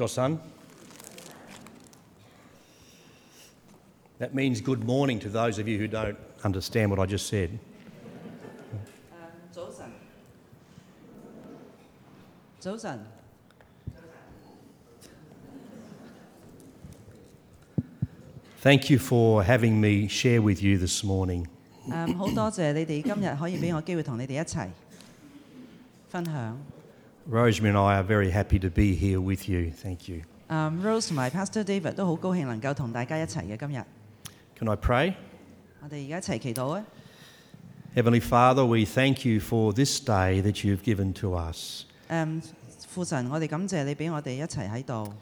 Josan. That means good morning to those of you who don't understand what I just said. 早晨，早晨， Thank you for having me share with you this morning. 诶好多谢你哋今日可以俾我机会同你哋一齐分享。 Rosemary and I are very happy to be here with you. Thank you. 诶 Rose 同埋 Pastor David 都好高兴能够同大家一齐嘅今日。 Can I pray? 我哋而家一齐祈祷啊！ Heavenly Father, we thank you for this day that you've given to us. 诶父神，我哋感谢你俾我哋一齐喺度。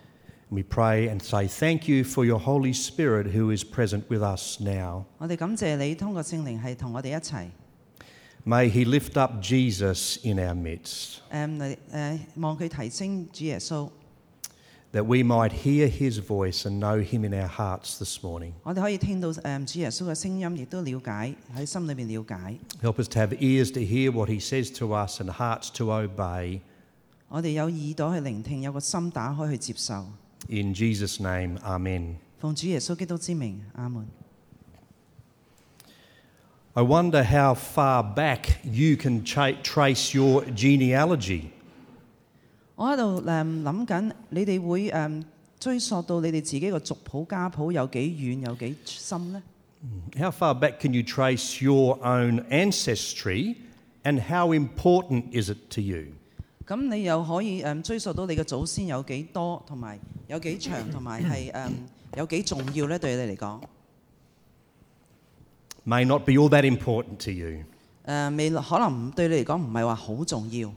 We pray and say thank you for your Holy Spirit who is present with us now. 我哋感谢你通过圣灵系同我哋一齐。 May he lift up Jesus in our midst, 诶嚟诶望佢提升主耶稣， that we might hear his voice and know him in our hearts this morning. 我哋可以听到诶主耶稣嘅声音，亦都了解喺心里边了解。 Help us to have ears to hear what he says to us and hearts to obey. 我哋有耳朵去聆听，有个心打开去接受。 In Jesus' name, Amen. 奉主耶稣基督之名，阿门。 I wonder how far back you can tra- trace your genealogy. 我喺度诶谂紧，你哋会诶追溯到你哋自己个族谱家谱有几远有几深呢？ How far back can you trace your own ancestry and how important is it to you? 咁你又可以诶追溯到你嘅祖先有几多，同埋有几长，同埋系诶有几重要呢？对你嚟讲， May not be all that important to you. 诶未可能唔对你嚟讲唔系话好重要，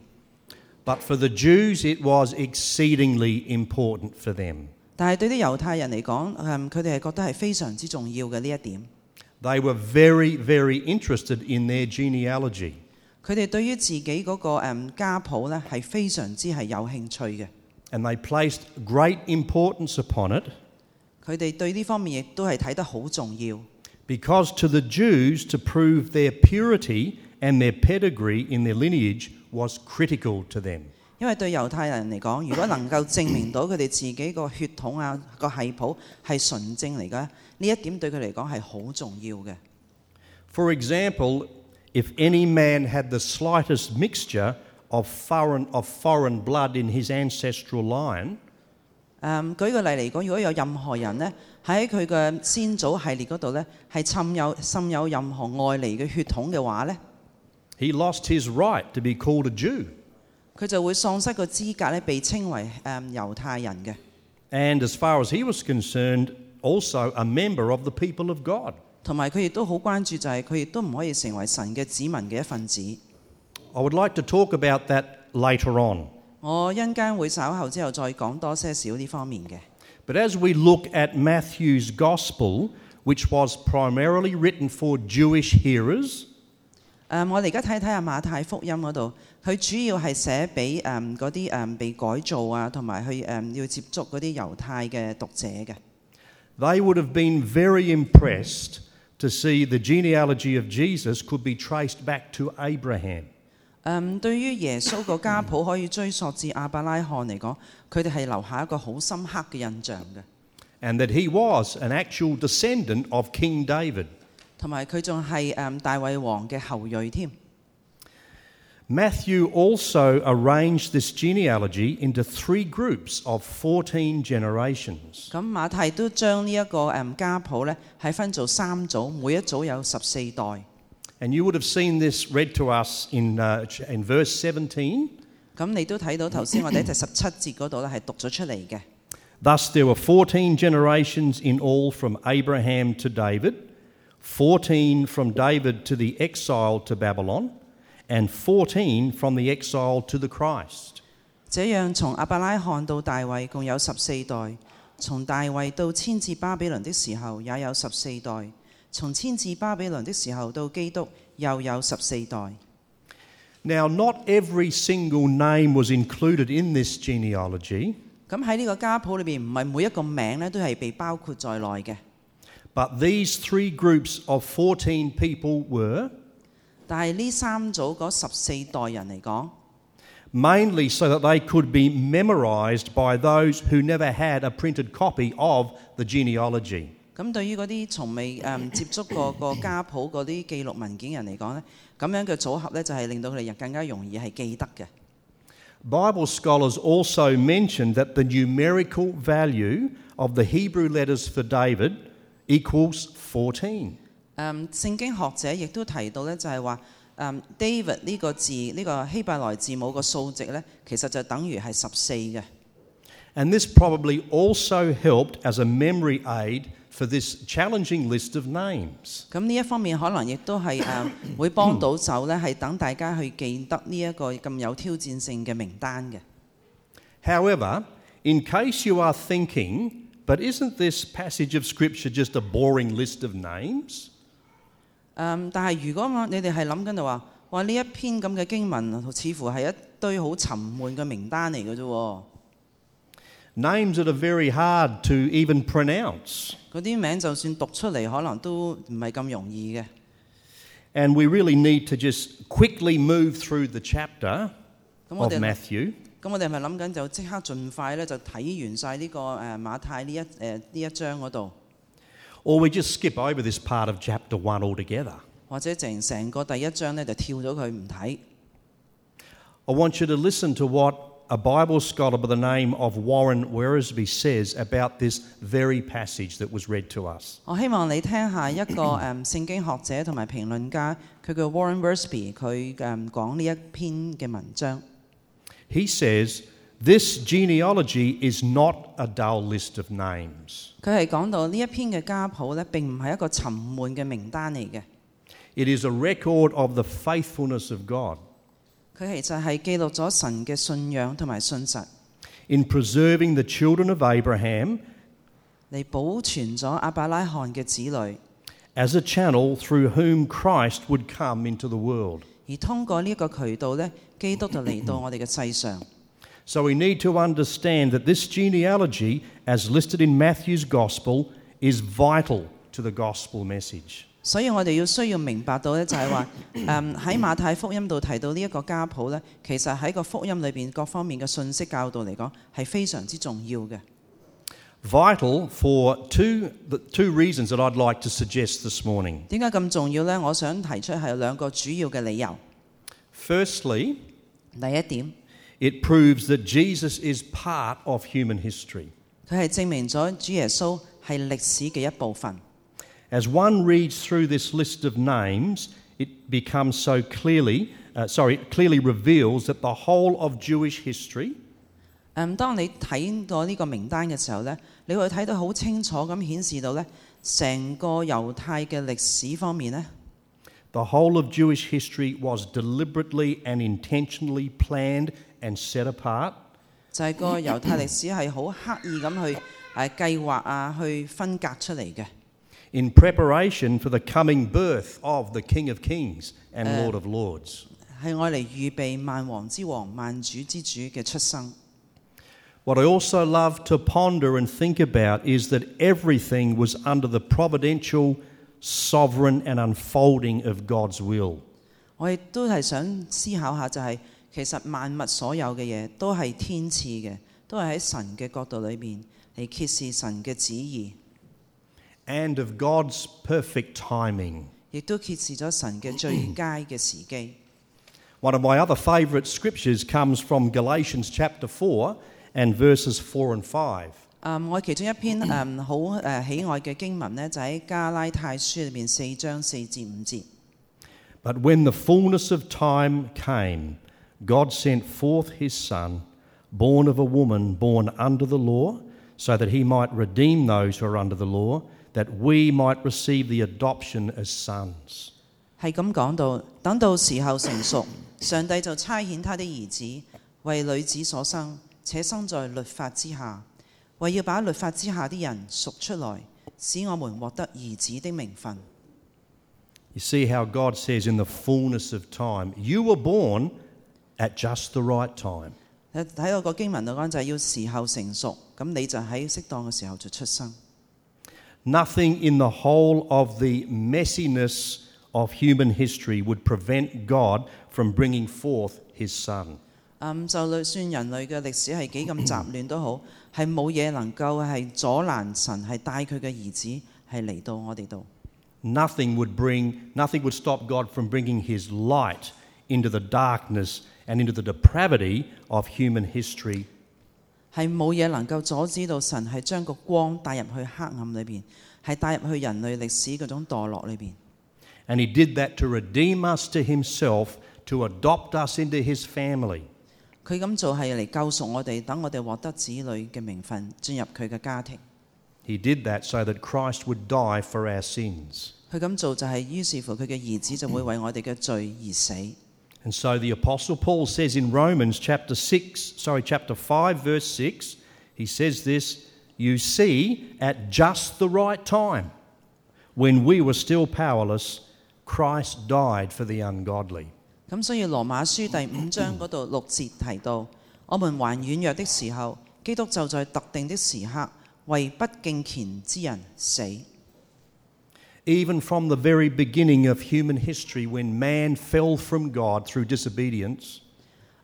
But for the Jews, it was exceedingly important for them. 但系对啲犹太人嚟讲，诶佢哋系觉得系非常之重要嘅呢一点。 They were very, very interested in their genealogy. 佢哋对于自己嗰个诶家谱咧系非常之系有兴趣嘅。 And they placed great importance upon it 佢哋对呢方面亦都系睇得好重要， because to the Jews, to prove their purity and their pedigree in their lineage was critical to them. 因为对犹太人嚟讲，如果能够证明到佢哋自己个血统啊个系谱系纯正嚟嘅，呢一点对佢嚟讲系好重要嘅。 For example, if any man had the slightest mixture of foreign, of foreign blood in his ancestral line, 诶、举个例嚟讲，如果有任何人呢 喺佢嘅先祖系列嗰度呢，係滲有滲有任何外嚟嘅血統嘅話呢，he lost his right to be called a Jew. 佢就會喪失個資格咧，被稱為誒、猶太人嘅。And as far as he was concerned, also a member of the people of God. 同埋佢亦都好關注，就係佢亦都唔可以成為神嘅子民嘅一份子。I would like to talk about that later on. 我一陣間會稍後之後再講多些少呢方面嘅。But as we look at Matthew's gospel, which was primarily written for Jewish hearers, 诶、我哋而家睇睇下马太福音嗰度，佢主要系写俾诶嗰啲诶被改造啊，同埋去诶、要接触嗰啲犹太嘅读者嘅。 they would have been very impressed to see the genealogy of Jesus could be traced back to Abraham. 誒、對於耶穌個家譜可以追溯至亞伯拉罕嚟講，佢哋係留下一個好深刻嘅印象嘅，and that he was an actual descendant of King David. 同埋佢仲係誒大衛王嘅後裔添。Matthew also arranged this genealogy into three groups of 14 generations. 咁馬太都將呢一個誒家譜咧係分做三組，每一組有十四代。And you would have seen this read to us in, uh, ch- in verse 17. 咁你都睇到头先我哋喺第十七节嗰度咧系读咗出嚟嘅。 Thus, there were 14 generations in all from Abraham to David, 14 from David to the exile to Babylon, and 14 from the exile to the Christ. 这样从亚伯拉罕到大卫共有十四代，从大卫到迁至巴比伦的时候也有十四代， 从迁至巴比伦的时候到基督又有十四代。 Now, not every single name was included in this genealogy, 咁喺呢个家谱里边，唔系每一个名咧都系被包括在内嘅， but these three groups of 14 people were 但系呢三组嗰十四代人嚟讲， mainly so that they could be memorized by those who never had a printed copy of the genealogy. 咁对于嗰啲从未诶、嗯接触过个家谱嗰啲记录文件人嚟讲咧，咁样嘅组合咧就系令到佢哋更加容易系记得嘅。 Bible scholars also mentioned that the numerical value of the Hebrew letters for David equals 14. 诶、圣经学者亦都提到咧，就系话诶 David 呢个字呢、个希伯来字母个数值咧，其实就等于系十四嘅。 And this probably also helped as a memory aid for this challenging list of names. 咁呢一方面可能亦都系诶会帮到手咧，系等大家去记得呢一个咁有挑战性嘅名单嘅。 However, in case you are thinking, but isn't this passage of Scripture just a boring list of names? 诶、但系如果我你哋系谂紧就话，哇呢一篇咁嘅经文似乎系一堆好沉闷嘅名单嚟嘅啫喎， Names that are very hard to even pronounce. 嗰啲名就算读出嚟，可能都唔系咁容易嘅。 And we really need to just quickly move through the chapter 咁我 of 哋 Matthew 咁我哋系咪谂紧就即刻尽快咧就睇完晒呢、个诶、马太呢一诶呢、一章嗰度， or we just skip over this part of chapter 1 altogether. 或者成成个第一章咧就跳咗佢唔睇？ I want you to listen to what a Bible scholar by the name of Warren Weresby says about this very passage that was read to us. 我希望你听下一个诶、圣经学者同埋评论家，佢叫 Warren Worsby，佢诶讲呢一篇嘅文章。 He says, This genealogy is not a dull list of names. 佢系讲到呢一篇嘅家谱咧，并唔系一个沉闷嘅名单嚟嘅， It is a record of the faithfulness of God 佢其实系记录咗神嘅信仰同埋信实， in preserving the children of Abraham 嚟保存咗亚伯拉罕嘅子女， as a channel through whom Christ would come into the world. 而通过呢一个渠道咧，基督就嚟到我哋嘅世上。 So we need to understand that this genealogy, as listed in Matthew's Gospel, is vital to the gospel message. 所以我哋要需要明白到咧，就係話誒喺馬太福音度提到呢一個家譜咧，其實喺個福音裏邊各方面嘅信息教導嚟講係非常之重要嘅。Vital for two, two reasons that I'd like to suggest this morning. 點解咁重要咧？我想提出係有兩個主要嘅理由。Firstly, 第一點，it proves that Jesus is part of human history. 佢係證明咗主耶穌係歷史嘅一部分。As one reads through this list of names, it becomes so clearly, uh, sorry, clearly reveals that the whole of Jewish history, 诶，当你睇到呢个名单嘅时候呢，你会睇到好清楚咁显示到呢，成个犹太嘅历史方面呢， the whole of Jewish history was deliberately and intentionally planned and set apart 就系、个犹太历史系好刻意咁去诶计划啊，去分隔出嚟嘅。 in preparation for the coming birth of the King of Kings and Uh, Lord of Lords. 系爱嚟预备万王之王、万主之主嘅出生。 What I also love to ponder and think about is that everything was under the providential, sovereign, and unfolding of God's will. 我亦都系想思考下，就系、其实万物所有嘅嘢都系天赐嘅，都系喺神嘅角度里面嚟揭示神嘅旨意， and of God's perfect timing. 亦都揭示咗神嘅最佳嘅时机。 One of my other favourite scriptures comes from Galatians chapter 4 and verses 4 and 5. 嗯，我其中一篇诶好诶喜爱嘅经文呢，就喺加拉太书里面四章四至五节。 But when the fullness of time came, God sent forth his Son, born of a woman born under the law, so that he might redeem those who are under the law, that we might receive the adoption as sons. 系咁讲到，等到时候成熟，上帝就差遣他的儿子为女子所生，且生在律法之下，为要把律法之下的人赎出来，使我们获得儿子的名分。 You see how God says, in the fullness of time, you were born at just the right time. 睇睇到个经文度讲就系要时候成熟，咁你就喺适当嘅时候就出生。 Nothing in the whole of the messiness of human history would prevent God from bringing forth his Son. 嗯，就算人类嘅历史系几咁杂乱都好，系冇嘢能够系阻拦神系带佢嘅儿子系嚟到我哋度。 Nothing would bring, nothing would stop God from bringing His light into the darkness and into the depravity of human history. 係冇嘢能夠阻止到神係將個光帶入去黑暗裏邊，係帶入去人類歷史嗰種墮落裏邊。And He did that to redeem us to Himself, to adopt us into His family. 佢咁做係嚟救贖我哋，等我哋獲得子女嘅名分，進入佢嘅家庭。He did that so that Christ would die for our sins. 佢咁做就係於是乎佢嘅兒子就會為我哋嘅罪而死。And so the Apostle Paul says in Romans chapter 6, sorry, chapter 5, verse 6, he says this You see, at just the right time, when we were still powerless, Christ died for the ungodly. 咁所以罗马书第五章嗰度六节提到，我们还软弱的时候，基督就在特定的时刻为不敬虔之人死。 Even from the very beginning of human history, when man fell from God through disobedience,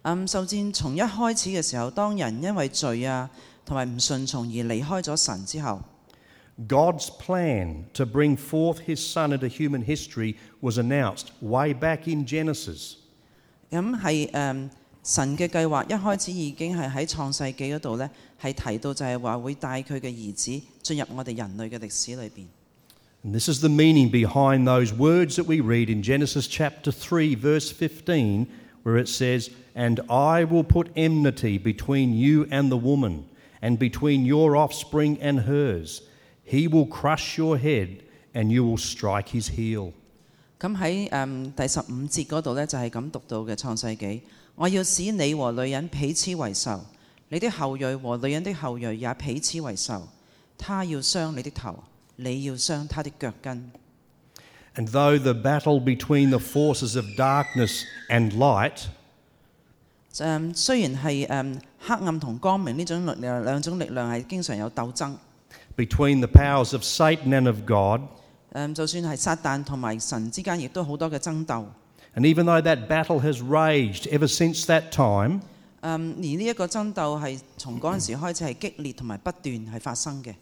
嗯，甚至从一开始嘅时候，当人因为罪啊同埋唔顺从而离开咗神之后， God's plan to bring forth his son into human history was announced way back in Genesis. 咁系诶神嘅计划一开始已经系喺创世记嗰度呢，系提到就系话会带佢嘅儿子进入我哋人类嘅历史里边。 And this is the meaning behind those words that we read in Genesis chapter 3, verse 15, where it says, And I will put enmity between you and the woman, and between your offspring and hers. He will crush your head, and you will strike his heel. 咁喺诶第十五节嗰度呢，就系咁读到嘅创世纪，我要使你和女人彼此为仇，你的后裔和女人的后裔也彼此为仇。他要伤你的头， 你要傷他的腳跟。And though the battle between the forces of darkness and light 誒、雖然係誒、黑暗同光明呢種力量兩種力量係經常有鬥爭，between the powers of Satan and of God, 就算係撒旦同埋神之間，亦都好多嘅爭鬥。and even though that battle has raged ever since that time, 誒、而呢一個爭鬥係從嗰陣時開始係激烈同埋不斷係發生嘅。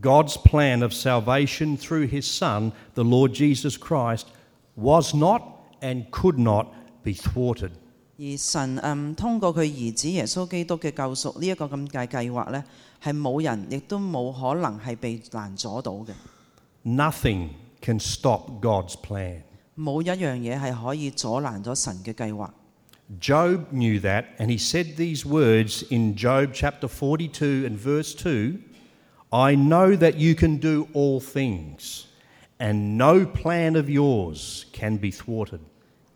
God's plan of salvation through his Son, the Lord Jesus Christ, was not and could not be thwarted. 而神诶、通过佢儿子耶稣基督嘅救赎呢一个咁嘅计划呢，系冇人亦都冇可能系被拦阻到嘅， Nothing can stop God's plan. 冇一样嘢系可以阻拦咗神嘅计划。 Job knew that, and he said these words in Job chapter 42 and verse 2 I know that you can do all things, and no plan of yours can be thwarted.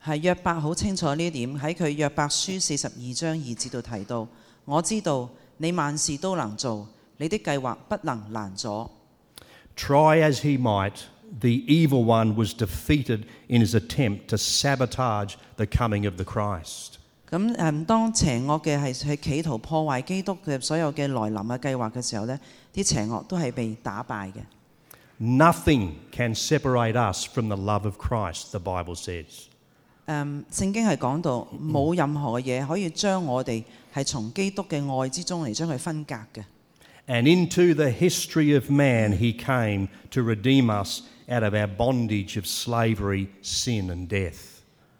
系约伯好清楚呢一点，喺佢约伯书四十二章二节度提到，我知道你万事都能做，你的计划不能拦阻。 Try as he might, the evil one was defeated in his attempt to sabotage the coming of the Christ. 咁誒，當邪惡嘅係去企圖破壞基督嘅所有嘅來臨嘅計劃嘅時候呢，啲邪惡都係被打敗嘅。Nothing can separate us from the love of Christ, the Bible says. 誒、聖經係講到冇任何嘢可以將我哋係從基督嘅愛之中嚟將佢分隔嘅。And into the history of man, he came to redeem us out of our bondage of slavery, sin, and death.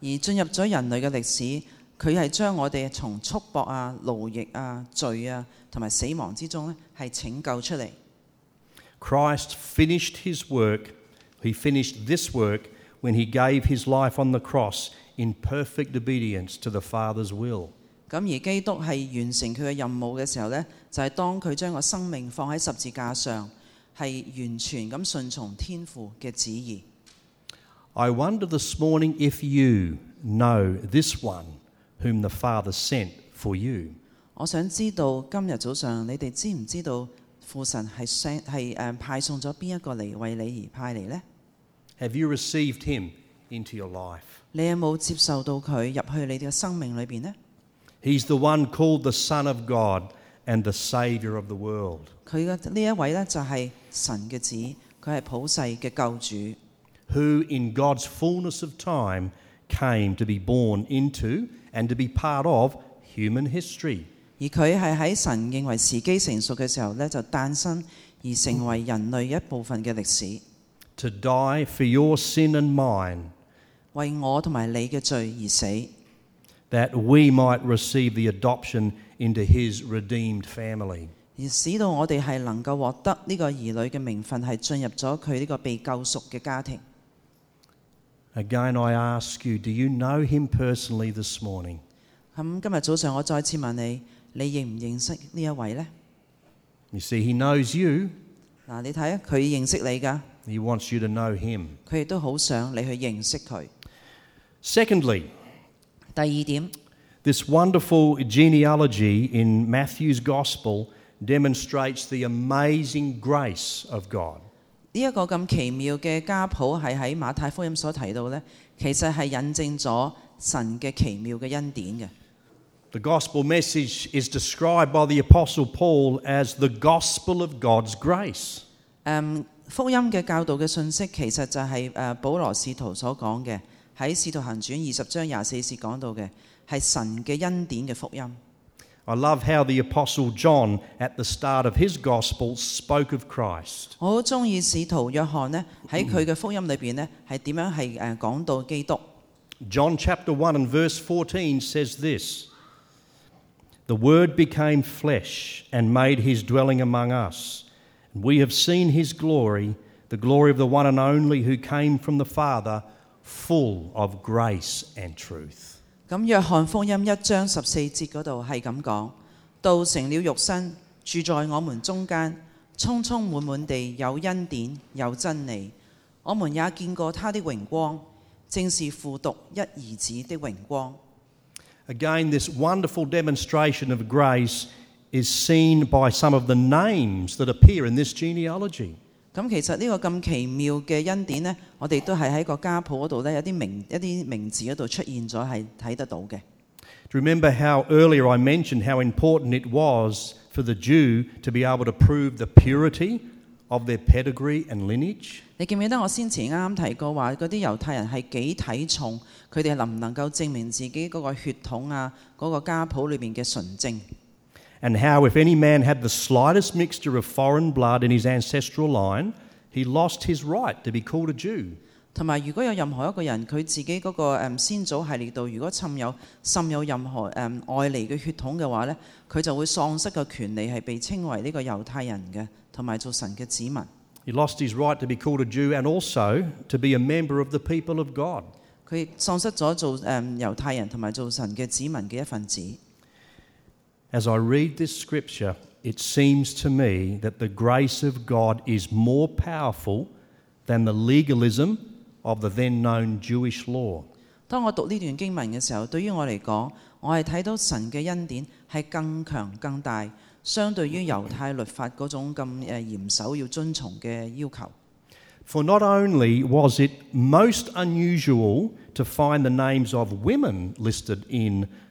而進入咗人類嘅歷史，佢系将我哋从束缚啊、奴役啊、罪啊同埋死亡之中咧，系拯救出嚟。 Christ finished his work. He finished this work when he gave his life on the cross in perfect obedience to the Father's will. 咁而基督系完成佢嘅任务嘅时候呢，就系、当佢将个生命放喺十字架上，系完全咁顺从天父嘅旨意。 I wonder this morning if you know this one whom the Father sent for you. 我想知道今日早上你哋知唔知道父神系 send 系诶派送咗边一个嚟为你而派嚟呢？ Have you received him into your life? 你有冇接受到佢入去你哋嘅生命里边呢？ He's the one called the Son of God and the Saviour of the world. 佢嘅呢一位呢，就系神嘅子，佢系普世嘅救主。 who in God's fullness of time came to be born into and to be part of human history. 而佢系喺神认为时机成熟嘅时候呢，就诞生而成为人类一部分嘅历史， To die for your sin and mine, 为我同埋你嘅罪而死， that we might receive the adoption into his redeemed family. 而使到我哋系能够获得呢个儿女嘅名分，系进入咗佢呢个被救赎嘅家庭。 Again, I ask you, do you know him personally this morning? 咁今日早上我再次问你，你认唔认识呢一位呢？ You see, he knows you, 嗱，你睇啊，佢认识你㗎， he wants you to know him. 佢亦都好想你去认识佢。 Secondly, 第二点， this wonderful genealogy in Matthew's Gospel demonstrates the amazing grace of God. 呢、一個咁奇妙嘅家譜係喺馬太福音所提到呢，其實係印證咗神嘅奇妙嘅恩典嘅。The gospel message is described by the Apostle Paul as the gospel of God's grace. 誒、福音嘅教導嘅信息其實就係、誒、保羅使徒所講嘅，喺《使徒行傳》二十章廿四節講到嘅係神嘅恩典嘅福音。I love how the Apostle John, at the start of his gospel, spoke of Christ. 我好中意使徒约翰呢，喺佢嘅福音里边呢，系点样系诶讲到基督。 John chapter 1 and verse 14 says this The Word became flesh and made his dwelling among us. And we have seen his glory, the glory of the one and only who came from the Father, full of grace and truth. 咁約翰福音一章十四節嗰度係咁講：道成了肉身，住在我們中間，充充滿滿地有恩典有真理。我們也見過他的榮光，正是父獨一兒子的榮光。Again, this wonderful demonstration of grace is seen by some of the names that appear in this genealogy. 咁其實呢個咁奇妙嘅恩典呢，我哋都係喺個家譜嗰度呢，有啲名一啲名字嗰度出現咗，係睇得到嘅。Remember how earlier I mentioned how important it was for the Jew to be able to prove the purity of their pedigree and lineage? 你記唔記得我先前啱啱提過話，嗰啲猶太人係幾睇重佢哋能唔能夠證明自己嗰個血統啊，嗰、個家譜裏邊嘅純正。And how, if any man had the slightest mixture of foreign blood in his ancestral line, he lost his right to be called a Jew. 同埋，如果有任何一个人佢自己嗰、个诶先祖系列度，如果渗有渗有任何诶、外嚟嘅血统嘅话呢，佢就会丧失个权利系被称为呢个犹太人嘅，同埋做神嘅子民。 He lost his right to be called a Jew and also to be a member of the people of God. 佢亦丧失咗做诶、犹太人同埋做神嘅子民嘅一份子。 As I read this scripture, it seems to me that the grace of God is more powerful than the legalism of the then known Jewish law. 当我读呢段经文嘅时候，对于我嚟讲，我系睇到神嘅恩典系更强更大，相对于犹太律法嗰种咁诶严守要遵从嘅要求。 For not only was it most unusual to find the names of women listed in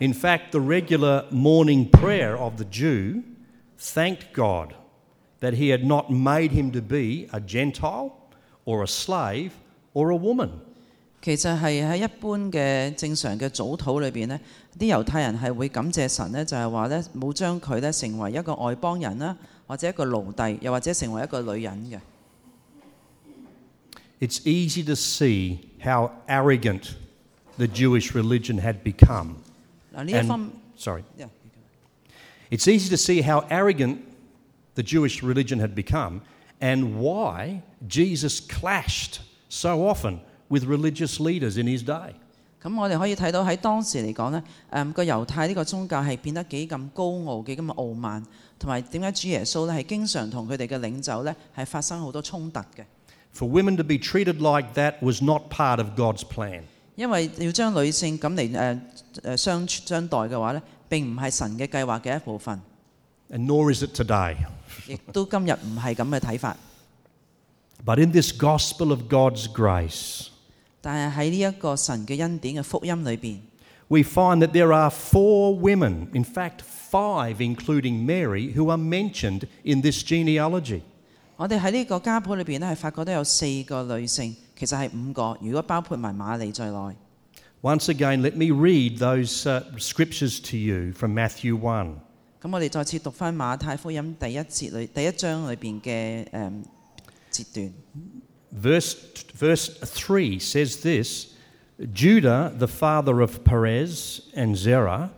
In fact, the regular morning prayer of the Jew thanked God that he had not made him to be a Gentile or a slave or a woman. 其实系喺一般嘅正常嘅早祷里边呢，啲犹太人系会感谢神呢，就系话呢冇将佢呢成为一个外邦人啦，或者一个奴隶，又或者成为一个女人嘅。 It's easy to see how arrogant the Jewish religion had become. 嗱呢一方 And, sorry. Yeah. It's easy to see how arrogant the Jewish religion had become and why Jesus clashed so often with religious leaders in his day. 咁我哋可以睇到喺当时嚟讲呢，诶、个犹太呢个宗教系变得几咁高傲、几咁傲慢，同埋点解主耶稣呢系经常同佢哋嘅领袖呢系发生好多冲突嘅。 For women to be treated like that was not part of God's plan. 因为要将女性咁嚟诶诶相相待嘅话呢， 并唔系神嘅计划嘅一部分， and nor is it today. 亦都今日唔系咁嘅睇法。 But in this gospel of God's grace, 但系喺呢一个神嘅恩典嘅福音里边， we find that there are four women, in fact, five, including Mary, who are mentioned in this genealogy. 我哋喺呢个家谱里边咧系发觉都有四个女性， 其实系五个，如果包括埋玛利在内。 Once again, let me read those uh, scriptures to you from Matthew 1. 咁我哋再次读翻马太福音第一节里第一章里边嘅诶节段。 Verse, verse 3 says this Judah, the father of Perez and Zerah,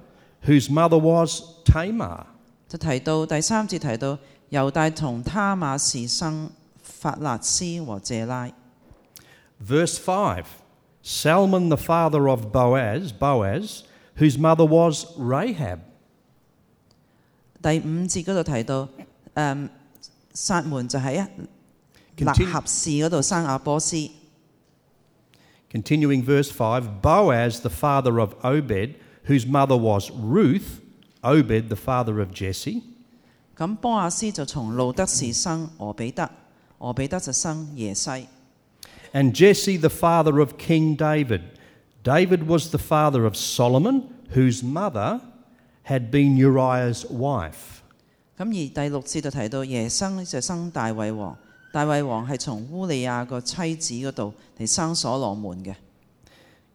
whose mother was Tamar. 就提到第三节提到犹大同他马士生法勒斯和谢拉。 Verse 5 Salmon, the father of Boaz, Boaz, whose mother was Rahab. 第五节嗰度提到诶撒门就喺立 Continue- 合士嗰度生阿波斯。 Continuing verse 5 Boaz, the father of Obed, whose mother was Ruth, Obed, the father of Jesse. 咁波亚斯就从路德士生俄比德，俄比德就生耶西。 And Jesse, the father of King David. David was the father of Solomon, whose mother had been Uriah's wife. 咁而第六节就提到耶生就生大卫王，大卫王系从乌利亚个妻子嗰度嚟生所罗门嘅。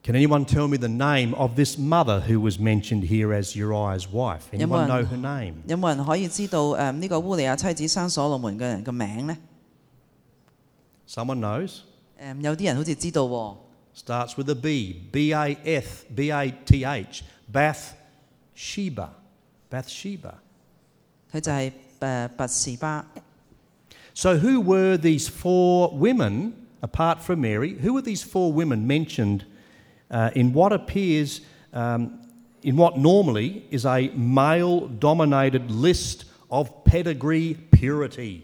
Can anyone tell me the name of this mother who was mentioned here as Uriah's wife? Anyone know Anyone? her name? 有冇人可以知道诶呢、个乌利亚妻子生所罗门嘅人嘅名呢？ Someone knows? 诶、有啲人好似知道喎， Starts with a B. B A F B A T H. Bath Sheba. Bathsheba. 佢就系诶拔士巴。 So, who were these four women, apart from Mary? Who were these four women mentioned uh, in what appears, um, in what normally is a male dominated list of pedigree purity?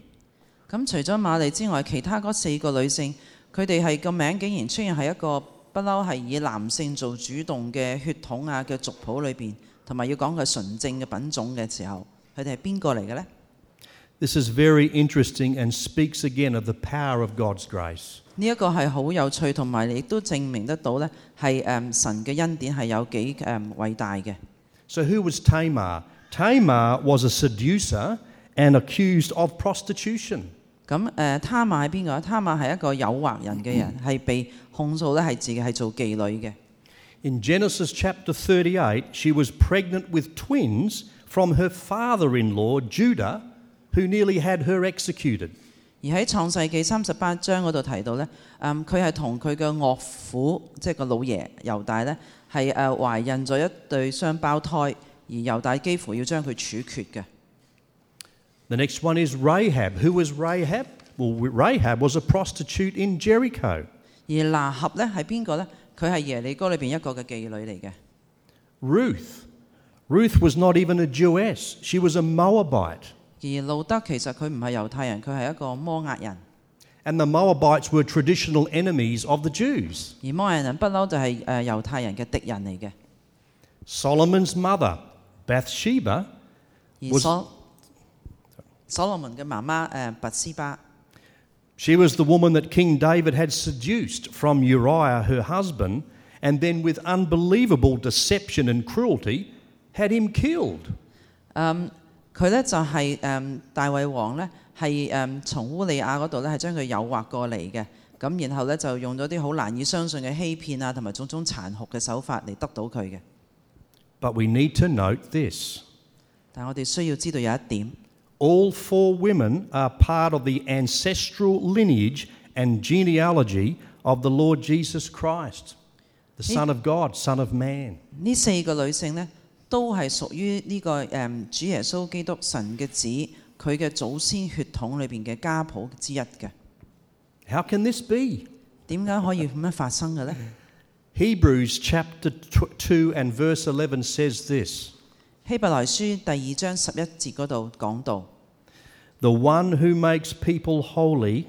咁除咗玛丽之外，其他嗰四个女性， 佢哋係個名竟然出現喺一個不嬲係以男性做主動嘅血統啊嘅族譜裏邊，同埋要講佢純正嘅品種嘅時候，佢哋係邊個嚟嘅呢？This is very interesting and speaks again of the power of God's grace. 呢一個係好有趣，同埋亦都證明得到呢係誒神嘅恩典係有幾誒偉大嘅。So, who was Tamar? Tamar was a seducer and accused of prostitution. 咁誒，他瑪係邊個？他瑪係一個誘惑人嘅人，係被控訴咧係自己係做妓女嘅。In Genesis chapter thirty-eight, she was pregnant with twins from her father in law, Judah, who nearly had her executed. 而喺創世記三十八章嗰度提到咧，嗯，佢係同佢嘅岳父，即係個老爺猶大咧，係誒懷孕咗一對雙胞胎，而猶大幾乎要將佢處決嘅。The next one is Rahab. Who was Rahab? Well, Rahab was a prostitute in Jericho. 而拿合呢系边个呢？佢系耶利哥里边一个嘅妓女嚟嘅。 Ruth. Ruth was not even a Jewess, she was a Moabite. 而路德其实佢唔系犹太人，佢系一个摩押人。 And the Moabites were traditional enemies of the Jews. 而摩押人不嬲就系诶犹太人嘅敌人嚟嘅。 Solomon's mother, Bathsheba, 而 Was- 所所罗门嘅妈妈诶拔斯巴。 She was the woman that King David had seduced from Uriah, her husband, and then with unbelievable deception and cruelty had him killed. 佢咧就系、诶、大卫王咧系诶从乌利亚嗰度咧系将佢诱惑过嚟嘅，咁然后咧就用咗啲好难以相信嘅欺骗啊，同埋种种残酷嘅手法嚟得到佢嘅。 But we need to note this 但我哋需要知道有一点， all four women are part of the ancestral lineage and genealogy of the Lord Jesus Christ, the Son of God, Son of Man. 呢四个女性呢，都系属于呢、个诶、主耶稣基督神嘅子，佢嘅祖先血统里边嘅家谱之一嘅。 How can this be? 点解可以咁样发生嘅呢？ Hebrews chapter tw- 2 and verse 11 says this. 希伯來書第二章十一節嗰度講到。The one who makes people holy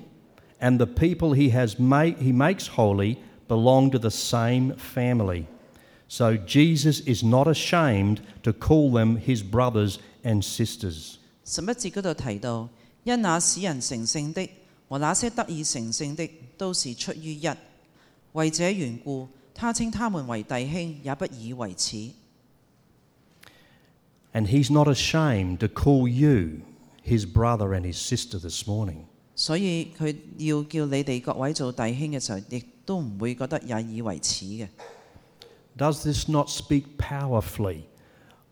and the people he has made he makes holy belong to the same family. So Jesus is not ashamed to call them his brothers and sisters. 十一節嗰度提到，因那使人成聖的和那些得以成聖的，都是出於一。為這緣故，他稱他們為弟兄，也不以為恥。And he's not ashamed to call you his brother and his sister this morning. 所以佢要叫你哋各位做弟兄嘅时候，亦都唔会觉得也以为耻嘅。 Does this not speak powerfully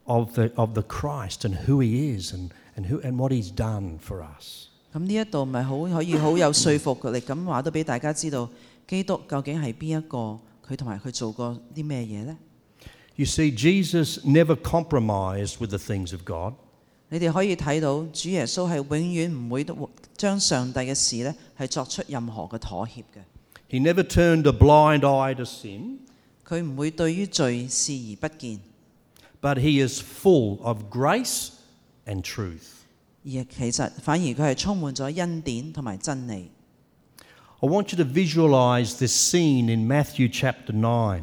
of the, of the Christ and who he is and, and, who, and what he's done for us? 咁呢一度咪好可以好有说服力咁话到俾大家知道，基督究竟系边一个，佢同埋佢做过啲咩嘢呢？ You see, Jesus never compromised with the things of God. 你哋可以睇到主耶稣系永远唔会都将上帝嘅事呢系作出任何嘅妥协嘅， He never turned a blind eye to sin, 佢唔会对于罪视而不见， but he is full of grace and truth. 而其实反而佢系充满咗恩典同埋真理。 I want you to visualize this scene in Matthew chapter 9.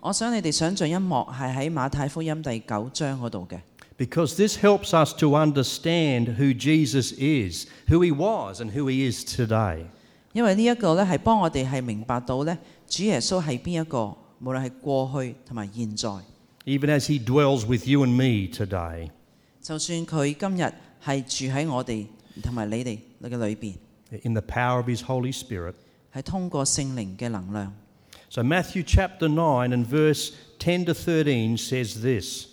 我想你哋想象一幕係喺馬太福音第九章嗰度嘅。Because this helps us to understand who Jesus is, who he was, and who he is today. 因為呢一個咧係幫我哋係明白到咧主耶穌係邊一個，無論係過去同埋現在，Even as he dwells with you and me today. 就算佢今日係住喺我哋同埋你哋嘅裏邊，in the power of his Holy Spirit. 係通過聖靈嘅能量。So, Matthew chapter 9 and verse 10 to 13 says this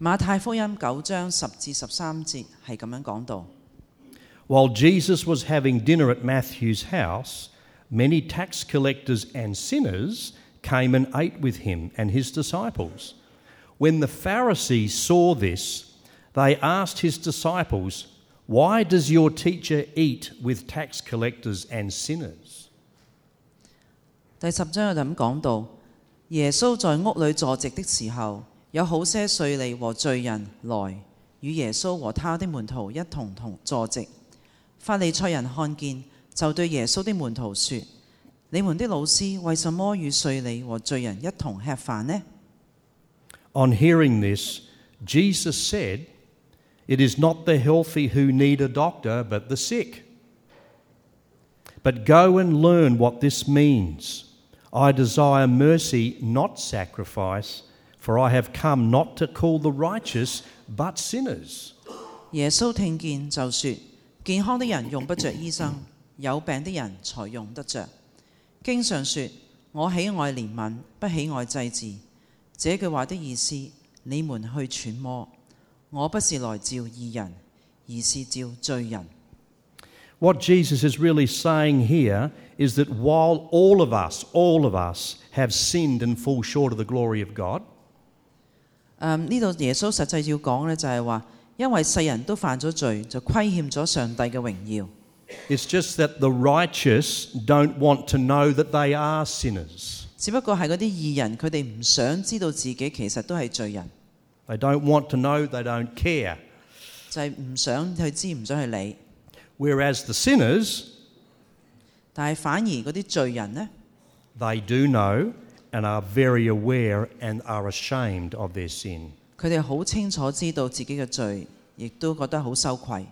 马太福音九章十至十三节系咁样讲到： While Jesus was having dinner at Matthew's house, many tax collectors and sinners came and ate with him and his disciples. When the Pharisees saw this, they asked his disciples, Why does your teacher eat with tax collectors and sinners? 第十章就咁讲到，耶稣在屋里坐席的时候，有好些稅吏和罪人来与耶稣和他的门徒一同同坐席。法利赛人看见，就对耶稣的门徒说：你们的老师为什麼與稅吏和罪人一同吃饭呢？On hearing this, Jesus said, It is not the healthy who need a doctor, but the sick. But go and learn what this means. I desire mercy, not sacrifice, for I have come not to call the righteous, but sinners. 耶稣听见就说：健康的人用不着医生，有病的人才用得着。经上说：我喜爱怜悯，不喜爱祭祀。这句话的意思，你们去揣摩。我不是来召义人，而是召罪人。 What Jesus is really saying here is that while all of us, all of us, have sinned and fall short of the glory of God, 诶呢度耶稣实际要讲呢，就系话，因为世人都犯咗罪，就亏欠咗上帝嘅荣耀。 It's just that the righteous don't want to know that they are sinners. 只不过系嗰啲义人，佢哋唔想知道自己其实都系罪人， They don't want to know, they don't care. 就系、唔想去知，唔想去理。 Whereas the sinners, 但係反而嗰啲罪人呢，they do know and are very aware and are ashamed of their sin. 佢哋好清楚知道自己嘅罪，亦都覺得好羞愧。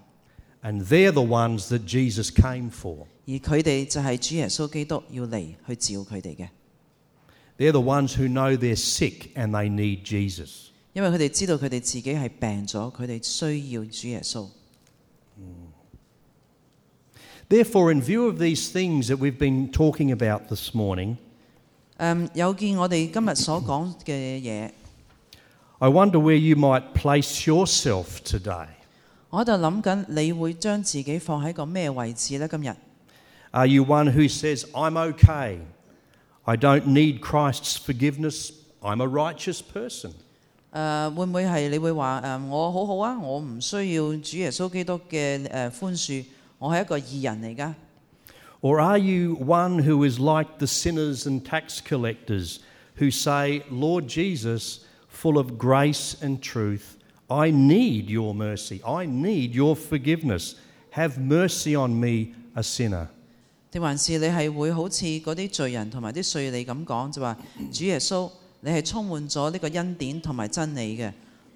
And they're the ones that Jesus came for. 而佢哋就係主耶穌基督要嚟去照佢哋嘅，They're the ones who know they're sick and they need Jesus. 因為佢哋知道佢哋自己係病咗，佢哋需要主耶穌。Therefore, in view of these things that we've been talking about this morning, 诶、有见我哋今日所讲嘅嘢， I wonder where you might place yourself today. 我喺度谂紧，你会将自己放喺个咩位置呢？今日 Are you one who says, I'm okay? I don't need Christ's forgiveness. I'm a righteous person. 诶、会唔会系你会话诶、我好好啊，我唔需要主耶稣基督嘅诶、宽恕， 我系一个义人嚟㗎。 Or are you one who is like the sinners and tax collectors who say, Lord Jesus, full of grace and truth, I need your mercy. I need your forgiveness. Have mercy on me, a sinner. 定还是你系会好似嗰啲罪人同埋啲税吏咁讲，就话主耶稣 你系充满咗呢个恩典同埋真理嘅。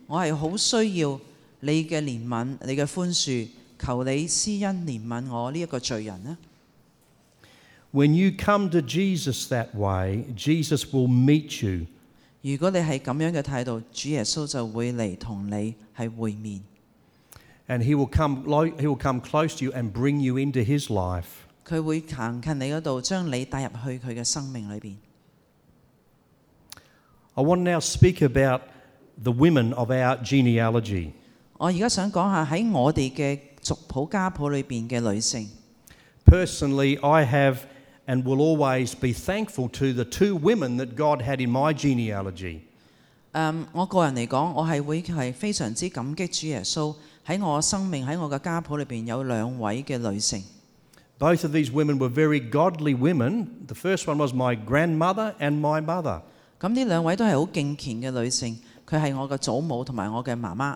我系好需要你嘅怜悯、你嘅宽恕， 求你施恩怜悯我呢一個罪人呢。When you come to Jesus that way, Jesus will meet you 如果你係咁樣嘅態度，主耶穌就會嚟同你係會面，and he will come he will come close to you and bring you into his life. 佢會行近你嗰度，將你帶入去佢嘅生命裏邊。I want to now speak about the women of our genealogy. 我而家想講下喺我哋嘅族譜家譜裏邊嘅女性。Personally, I have and will always be thankful to the two women that God had in my genealogy. 誒、我個人嚟講，我係會係非常之感激主耶穌喺我生命喺我嘅家譜裏邊有兩位嘅女性。Both of these women were very godly women. The first one was my grandmother and my mother. 咁呢兩位都係好敬虔嘅女性，佢係我嘅祖母同埋我嘅媽媽。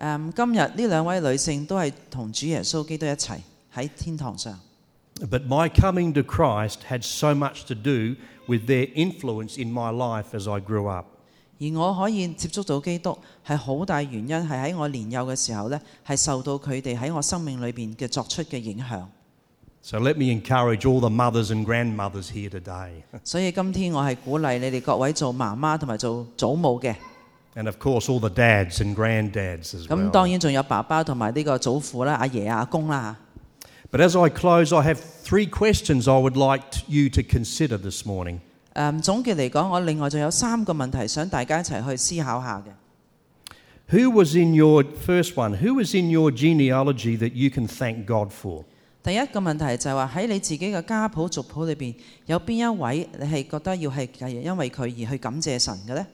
誒、今日呢兩位女性都係同主耶穌基督一齊喺天堂上。But my coming to Christ had so much to do with their influence in my life as I grew up. 而我可以接觸到基督，係好大原因係喺我年幼嘅時候呢，係受到佢哋喺我生命裏邊嘅作出嘅影響。So let me encourage all the mothers and grandmothers here today. 所以今天我係鼓勵你哋各位做媽媽同埋做祖母嘅，And of course, all the dads and granddads as 咁当 well. 然仲有爸爸同埋呢个祖父啦、阿爷啊、阿公啦 But as I close, I have three questions I would like t- you to consider this morning. 诶、总结嚟讲，我另外仲有三个问题想大家一齐去思考下嘅。 Who was in your first one? Who was in your genealogy that you can thank God for? 第一个问题就系话喺你自己嘅家谱族谱里边，有边一位你系觉得要系系因为佢而去感谢神嘅呢？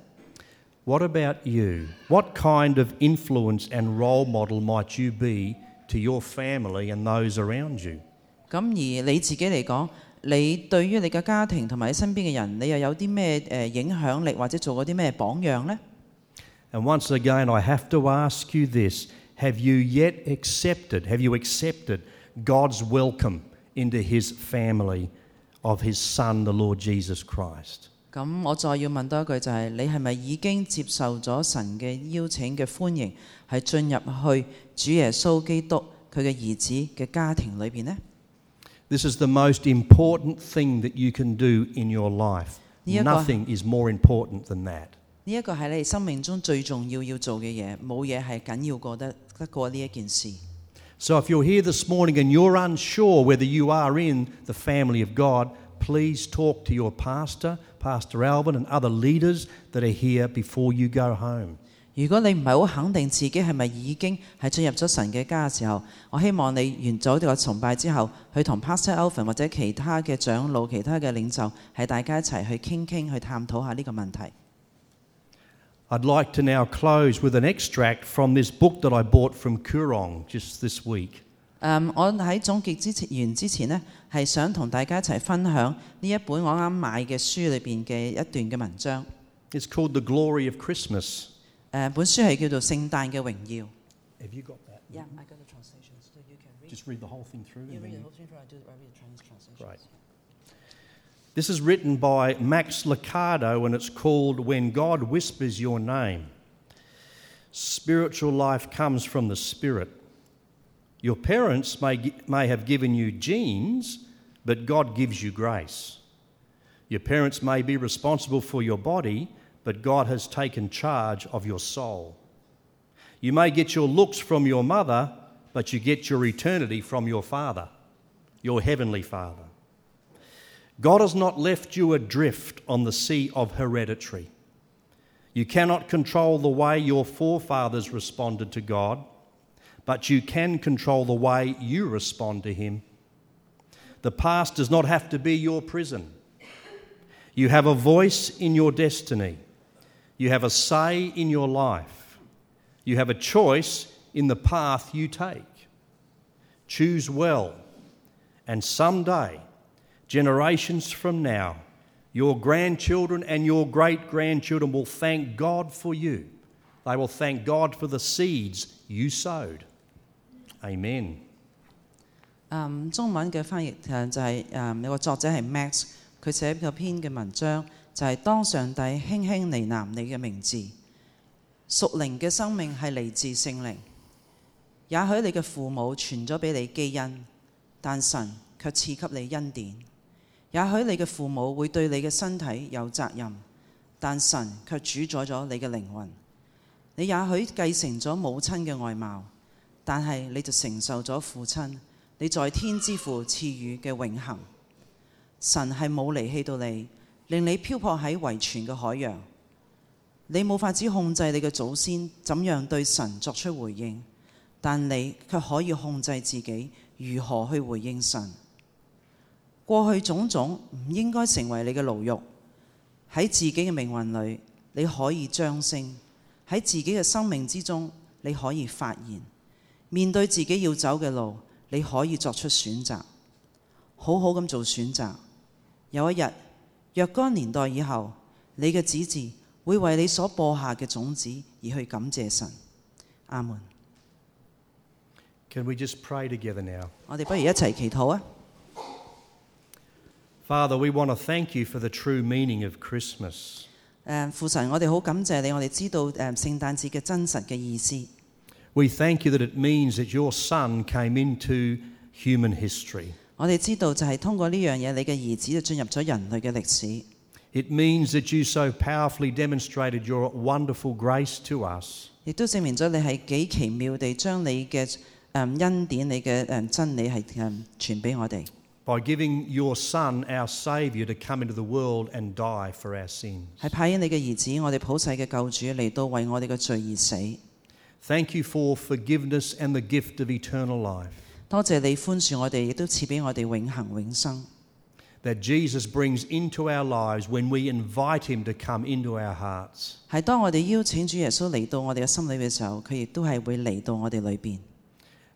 What about you? What kind of influence and role model might you be to your family and those around you? 咁而你自己嚟讲，你对于你嘅家庭同埋你身边嘅人，你又有啲咩诶影响力，或者做过啲咩榜样呢？ And once again, I have to ask you this Have you yet accepted, have you accepted God's welcome into His family of His Son, the Lord Jesus Christ? 咁我再要問多一句，就係、你係咪已經接受咗神嘅邀請嘅歡迎，係進入去主耶穌基督佢嘅兒子嘅家庭裏邊呢？This is the most important thing that you can do in your life. Nothing is more important than that. 呢一個係你生命中最重要要做嘅嘢，冇嘢係緊要過得得過呢一件事。So if you're here this morning and you're unsure whether you are in the family of God, please talk to your pastor, Pastor Alvin, and other leaders that are here before you go home. 如果你唔係好肯定自己係咪已經係進入咗神嘅家嘅時候，我希望你完咗呢個崇拜之後，去同 Pastor Alvin 或者其他嘅長老、其他嘅領袖，係大家一齊去傾傾、去探討下呢個問題。I'd like to now close with an extract from this book that I bought from Koorong just this week. 嗯，我喺總結之前完之前呢，係想同大家一齊分享呢一本我啱買嘅書裏邊嘅一段嘅文章。It's called The Glory of Christmas。誒，本書係叫做《聖誕嘅榮耀》。Have you got that? Yeah, I got the translation, so you can read. Just read the whole thing through. You read the whole thing through. I do. I read the Chinese translation. Right. This is written by Max Lucado, and it's called When God Whispers Your Name. Spiritual life comes from the Spirit. Your parents may, may have given you genes, but God gives you grace. Your parents may be responsible for your body, but God has taken charge of your soul. You may get your looks from your mother, but you get your eternity from your Father, your Heavenly Father. God has not left you adrift on the sea of hereditary. You cannot control the way your forefathers responded to God, but you can control the way you respond to Him. The past does not have to be your prison. You have a voice in your destiny. You have a say in your life. You have a choice in the path you take. Choose well, and someday, generations from now, your grandchildren and your great grandchildren will thank God for you. They will thank God for the seeds you sowed. Amen. 嗯，中文嘅翻譯就係、誒有個作者係 Max，佢寫咗篇嘅文章就係、當上帝輕輕呢喃你嘅名字，屬靈嘅生命係嚟自聖靈。也許你嘅父母傳咗俾你基因，但神卻賜給你恩典。也許你嘅父母會對你嘅身體有責任，但神卻主宰咗你嘅靈魂。你也許繼承咗母親嘅外貌，但係你就承受咗父親你在天之父賜予嘅永恆。神係冇離棄到你，令你漂泊喺遺傳嘅海洋。你冇法子控制你嘅祖先怎樣對神作出回應，但你卻可以控制自己如何去回應神。過去種種唔應該成為你嘅牢獄，喺自己嘅命運裏，你可以張聲；喺自己嘅生命之中，你可以發言。 面對自己要走嘅路，你可以作出選擇，好好咁做選擇。有一日，若干年代以後，你嘅子嗣會為你所播下嘅種子而去感謝神。阿門。Can we just pray together now? 我哋不如一齊祈禱啊！Father, we want to thank you for the true meaning of Christmas. 誒父神，我哋好感謝你，我哋知道誒聖誕節嘅真實嘅意思。We thank you that it means that your Son came into human history. 我哋知道就系通过呢样嘢，你嘅儿子就进入咗人类嘅历史。 It means that you so powerfully demonstrated your wonderful grace to us. 亦都证明咗你系几奇妙地将你嘅诶恩典、你嘅诶真理系诶传俾我哋。 by giving your Son, our Saviour, to come into the world and die for our sins. 系派遣你嘅儿子，我哋普世嘅救主嚟到为我哋嘅罪而死。 Thank you for forgiveness and the gift of eternal life. 多谢你宽恕我哋，亦都赐俾我哋永恒永生。 That Jesus brings into our lives when we invite Him to come into our hearts. 系当我哋邀请主耶稣嚟到我哋嘅心里嘅时候，佢亦都系会嚟到我哋里边。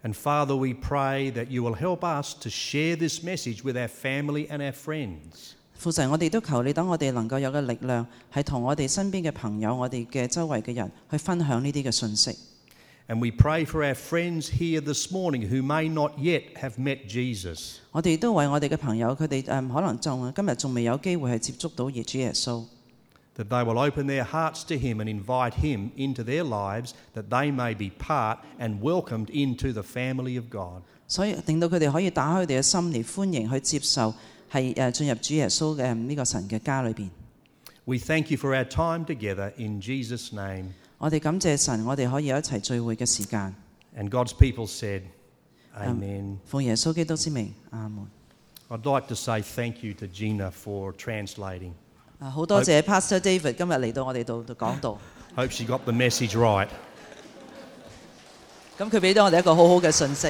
And Father, we pray that you will help us to share this message with our family and our friends. 父神，我哋都求你等我哋能够有个力量，系同我哋身边嘅朋友、我哋嘅周围嘅人去分享呢啲嘅信息。 And we pray for our friends here this morning who may not yet have met Jesus. 我哋都为我哋嘅朋友，佢哋诶可能仲今日仲未有机会系接触到耶主耶稣， that they will open their hearts to Him and invite Him into their lives, that they may be part and welcomed into the family of God. 所以令到佢哋可以打开佢哋嘅心嚟欢迎去接受系诶进入主耶稣嘅呢个神嘅家里边。 We thank you for our time together in Jesus' name. 我哋感谢神，我哋可以有一齐聚会嘅时间。 And God's people said, Amen. 奉耶稣基督之名，阿门。 I'd like to say thank you to Gina for translating. 啊，好多谢 Pastor David 今日嚟到我哋度度讲道， Hope she got the message right. 咁佢俾咗我哋一个好好嘅信息。